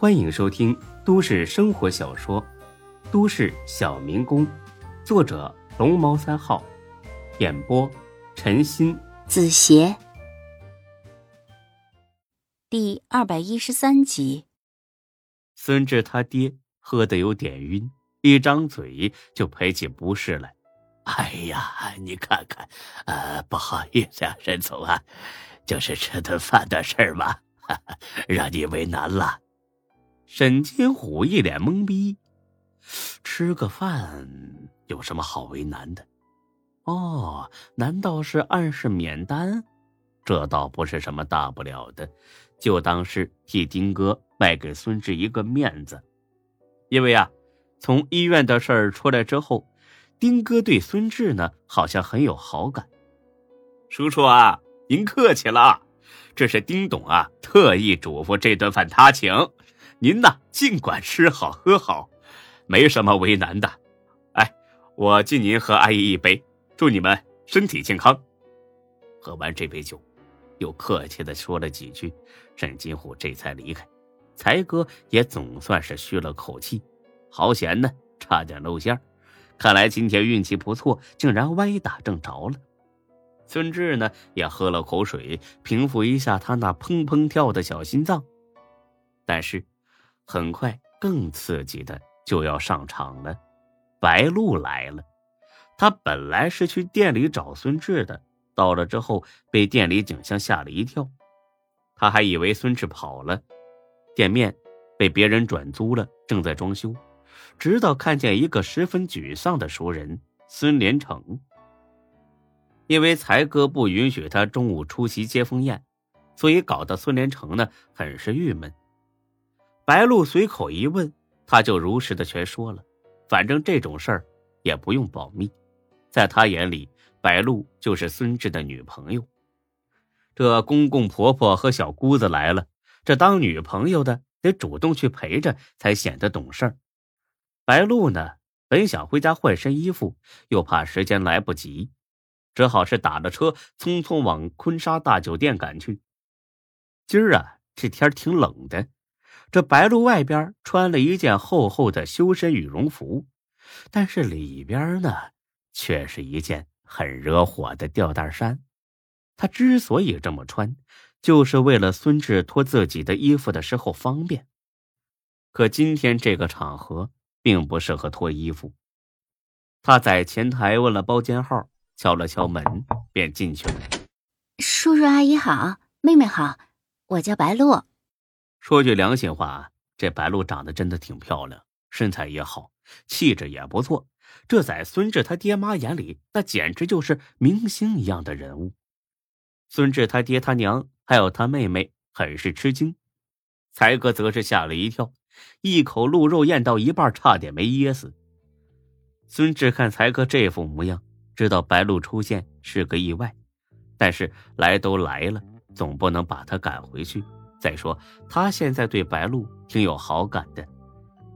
欢迎收听都市生活小说《都市小民工》，作者龙猫三号，演播陈鑫、子邪，第二百一十三集。孙志他爹喝得有点晕，一张嘴就赔起不是来。哎呀，你看看，呃，不好意思啊，沈总啊，就是吃顿饭的事儿嘛，让你为难了。沈金虎一脸懵逼，吃个饭有什么好为难的？哦，难道是暗示免单？这倒不是什么大不了的，就当是替丁哥卖给孙志一个面子。因为啊，从医院的事儿出来之后。丁哥对孙志呢，好像很有好感。叔叔啊，您客气了，这是丁董啊特意嘱咐这顿饭他请，您呢尽管吃好喝好，没什么为难的。哎，我敬您和阿姨一杯，祝你们身体健康。喝完这杯酒，又客气的说了几句，沈金虎这才离开。才哥也总算是吁了口气，好险呢，差点露馅。看来今天运气不错，竟然歪打正着了。孙志呢也喝了口水，平复一下他那砰砰跳的小心脏。但是，很快更刺激的就要上场了。白露来了，他本来是去店里找孙志的，到了之后被店里景象吓了一跳，他还以为孙志跑了，店面被别人转租了，正在装修。直到看见一个十分沮丧的熟人孙连成，因为才哥不允许他中午出席接风宴，所以搞得孙连成呢很是郁闷。白露随口一问，他就如实的全说了。反正这种事儿也不用保密，在他眼里，白露就是孙志的女朋友。这公公婆婆和小姑子来了，这当女朋友的得主动去陪着，才显得懂事儿。白露呢，本想回家换身衣服，又怕时间来不及，只好是打了车，匆匆往坤沙大酒店赶去。今儿啊，这天挺冷的，这白露外边穿了一件厚厚的修身羽绒服，但是里边呢，却是一件很惹火的吊带衫。她之所以这么穿，就是为了孙志脱自己的衣服的时候方便。可今天这个场合。并不适合脱衣服。他在前台问了包间号，敲了敲门，便进去了。叔叔阿姨好，妹妹好，我叫白露。说句良心话，这白露长得真的挺漂亮，身材也好，气质也不错。这在孙志他爹妈眼里，那简直就是明星一样的人物。孙志他爹他娘还有他妹妹很是吃惊，才哥则是吓了一跳。一口鹿肉咽到一半，差点没噎死。孙志看才哥这副模样，知道白露出现是个意外，但是来都来了，总不能把他赶回去。再说他现在对白露挺有好感的，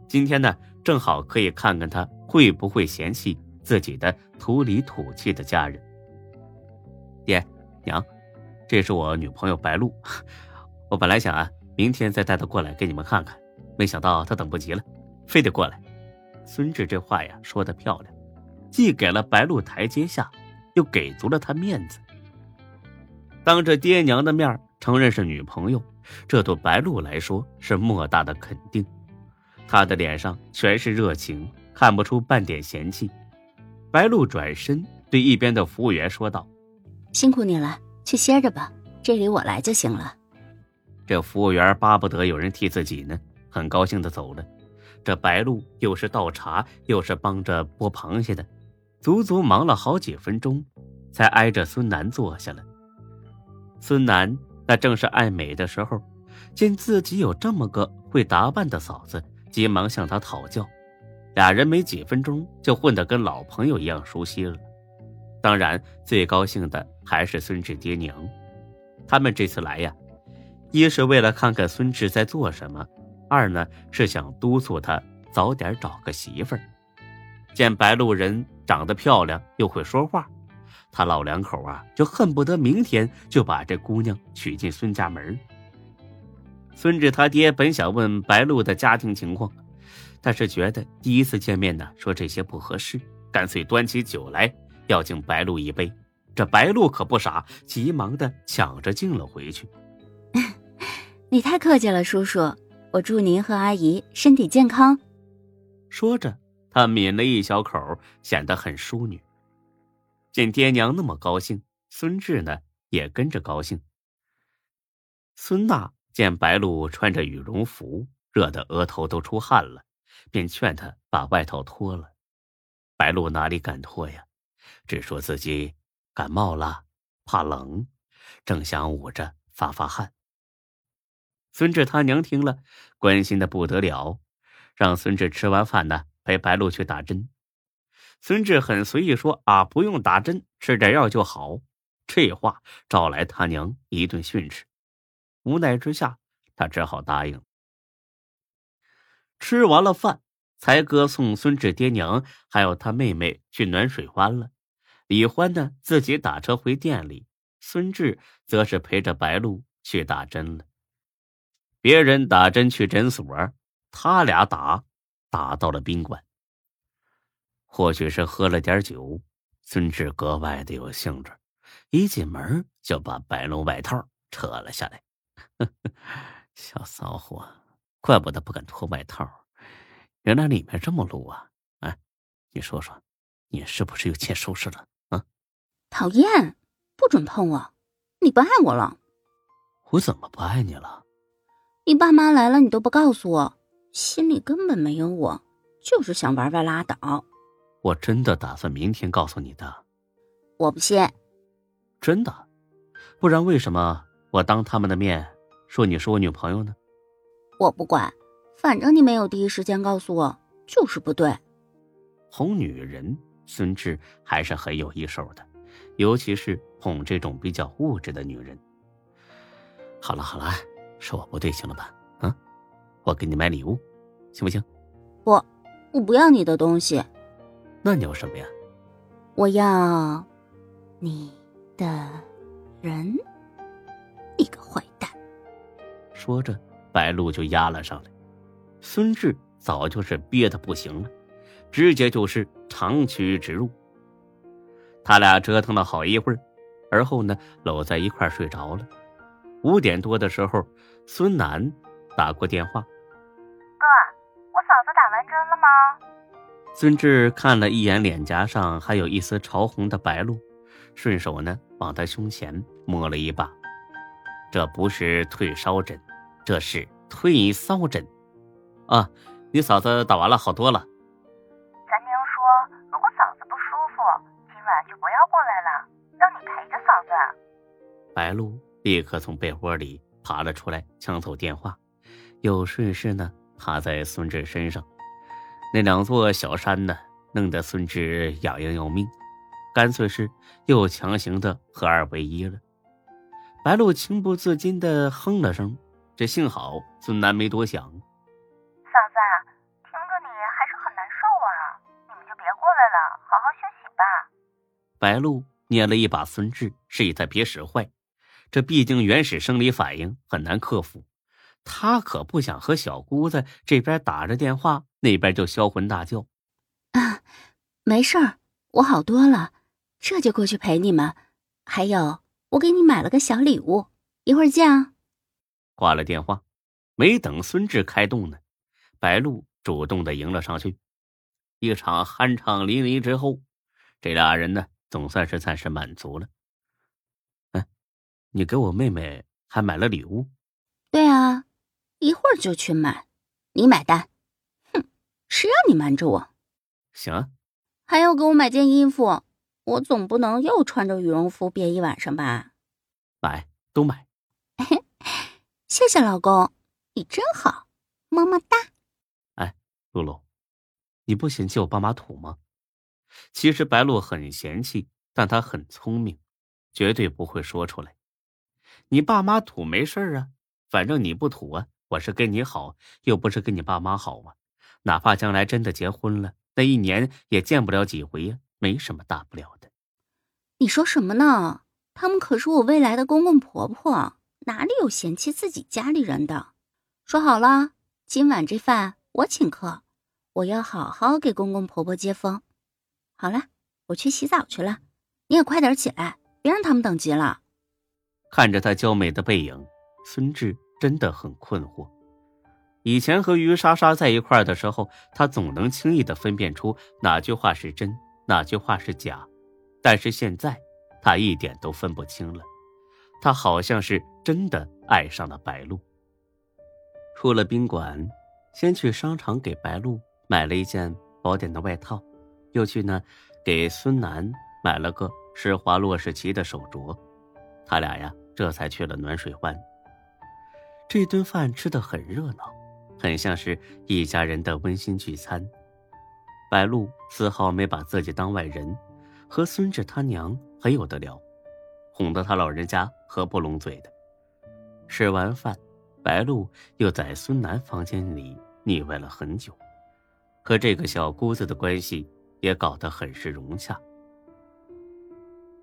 今天呢，正好可以看看他会不会嫌弃自己的土里土气的家人。爹娘，这是我女朋友白露，我本来想啊，明天再带她过来给你们看看。没想到她等不及了，非得过来。孙志这话呀说的漂亮，既给了白露台阶下，又给足了他面子。当着爹娘的面承认是女朋友，这对白露来说是莫大的肯定。他的脸上全是热情，看不出半点嫌弃。白露转身对一边的服务员说道：“辛苦你了，去歇着吧，这里我来就行了。”这服务员巴不得有人替自己呢。很高兴的走了，这白露又是倒茶又是帮着剥螃蟹的，足足忙了好几分钟，才挨着孙楠坐下了。孙楠那正是爱美的时候，见自己有这么个会打扮的嫂子，急忙向她讨教，俩人没几分钟就混得跟老朋友一样熟悉了。当然，最高兴的还是孙志爹娘，他们这次来呀，一是为了看看孙志在做什么。二呢是想督促他早点找个媳妇儿。见白鹿人长得漂亮又会说话，他老两口啊就恨不得明天就把这姑娘娶进孙家门。孙志他爹本想问白露的家庭情况，但是觉得第一次见面呢，说这些不合适，干脆端起酒来要敬白露一杯。这白露可不傻，急忙的抢着敬了回去。你太客气了，叔叔，我祝您和阿姨身体健康。说着，他抿了一小口，显得很淑女。见爹娘那么高兴，孙志呢也跟着高兴。孙娜见白露穿着羽绒服，热得额头都出汗了，便劝她把外套脱了。白露哪里敢脱呀，只说自己感冒了，怕冷，正想捂着发发汗。孙志他娘听了，关心的不得了，让孙志吃完饭呢陪白露去打针。孙志很随意说：“啊，不用打针，吃点药就好。”这话招来他娘一顿训斥。无奈之下，他只好答应。吃完了饭，才哥送孙志爹娘还有他妹妹去暖水湾了。李欢呢，自己打车回店里，孙志则是陪着白露去打针了。别人打针去诊所，他俩打打到了宾馆。或许是喝了点酒，孙志格外的有兴致，一进门就把白龙外套扯了下来。小骚货，怪不得不敢脱外套，原来里面这么露啊！哎，你说说，你是不是又欠收拾了啊？讨厌，不准碰我！你不爱我了？我怎么不爱你了？你爸妈来了，你都不告诉我，心里根本没有我，就是想玩玩拉倒。我真的打算明天告诉你的。我不信。真的？不然为什么我当他们的面？说你是我女朋友呢，我不管，反正你没有第一时间告诉我，就是不对。哄女人，孙志还是很有一手的，尤其是哄这种比较物质的女人。好了好了，是我不对，行了吧？啊，我给你买礼物，行不行？不，我不要你的东西。那你要什么呀？我要你的人，你个坏蛋！说着，白露就压了上来。孙志早就是憋得不行了，直接就是长驱直入。他俩折腾了好一会儿，而后呢，搂在一块睡着了。五点多的时候，孙楠打过电话：“哥，我嫂子打完针了吗？”孙志看了一眼脸颊上还有一丝潮红的白露，顺手呢往他胸前摸了一把。这不是退烧针。这是退烧针，啊！你嫂子打完了，好多了。咱娘说，如果嫂子不舒服，今晚就不要过来了，让你陪着嫂子。白露立刻从被窝里爬了出来，抢走电话，又顺势呢趴在孙志身上。那两座小山呢，弄得孙志痒痒要命，干脆是又强行的合二为一了。白露情不自禁的哼了声。这幸好孙楠没多想。嫂子，听着你还是很难受啊，你们就别过来了，好好休息吧。白露捏了一把孙志，示意他别使坏。这毕竟原始生理反应很难克服，他可不想和小姑子这边打着电话，那边就销魂大叫。啊，没事儿，我好多了，这就过去陪你们。还有，我给你买了个小礼物，一会儿见啊。挂了电话，没等孙志开动呢，白露主动的迎了上去。一场酣畅淋漓之后，这俩人呢总算是暂时满足了。哎，你给我妹妹还买了礼物？对啊，一会儿就去买，你买单。哼，谁让你瞒着我？行啊。还要给我买件衣服，我总不能又穿着羽绒服憋一晚上吧？买，都买。谢谢老公，你真好，么么哒。哎，露露，你不嫌弃我爸妈土吗？其实白露很嫌弃，但她很聪明，绝对不会说出来。你爸妈土没事啊，反正你不土啊，我是跟你好，又不是跟你爸妈好啊。哪怕将来真的结婚了，那一年也见不了几回呀，没什么大不了的。你说什么呢？他们可是我未来的公公婆婆。哪里有嫌弃自己家里人的？说好了，今晚这饭我请客，我要好好给公公婆婆接风。好了，我去洗澡去了，你也快点起来，别让他们等急了。看着她娇美的背影，孙志真的很困惑。以前和于莎莎在一块的时候，他总能轻易的分辨出哪句话是真，哪句话是假，但是现在，他一点都分不清了。他好像是真的爱上了白露。出了宾馆，先去商场给白露买了一件薄点的外套，又去呢给孙楠买了个施华洛世奇的手镯。他俩呀，这才去了暖水湾。这顿饭吃的很热闹，很像是一家人的温馨聚餐。白露丝毫没把自己当外人，和孙志他娘很有得聊，哄得他老人家合不拢嘴的。吃完饭。白露又在孙楠房间里腻歪了很久，和这个小姑子的关系也搞得很是融洽。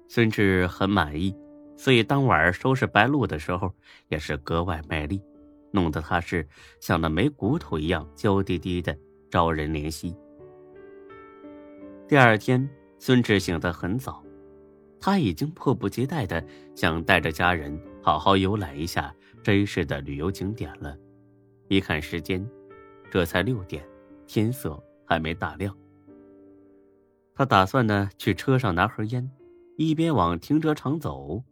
孙志很满意，所以当晚收拾白露的时候也是格外卖力，弄得他是像那没骨头一样娇滴滴的，招人怜惜。第二天，孙志醒得很早，他已经迫不及待的想带着家人好好游览一下。真是的旅游景点了，一看时间，这才六点，天色还没大亮。他打算呢去车上拿盒烟，一边往停车场走，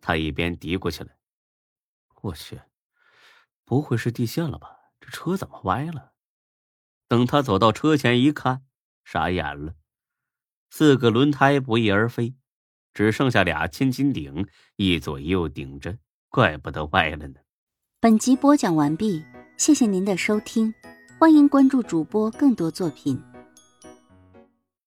他一边嘀咕起来：“我去，不会是地陷了吧？这车怎么歪了？”等他走到车前一看，傻眼了，四个轮胎不翼而飞，只剩下俩千斤顶一左一右顶着。怪不得歪了呢。本集播讲完毕，谢谢您的收听，欢迎关注主播更多作品。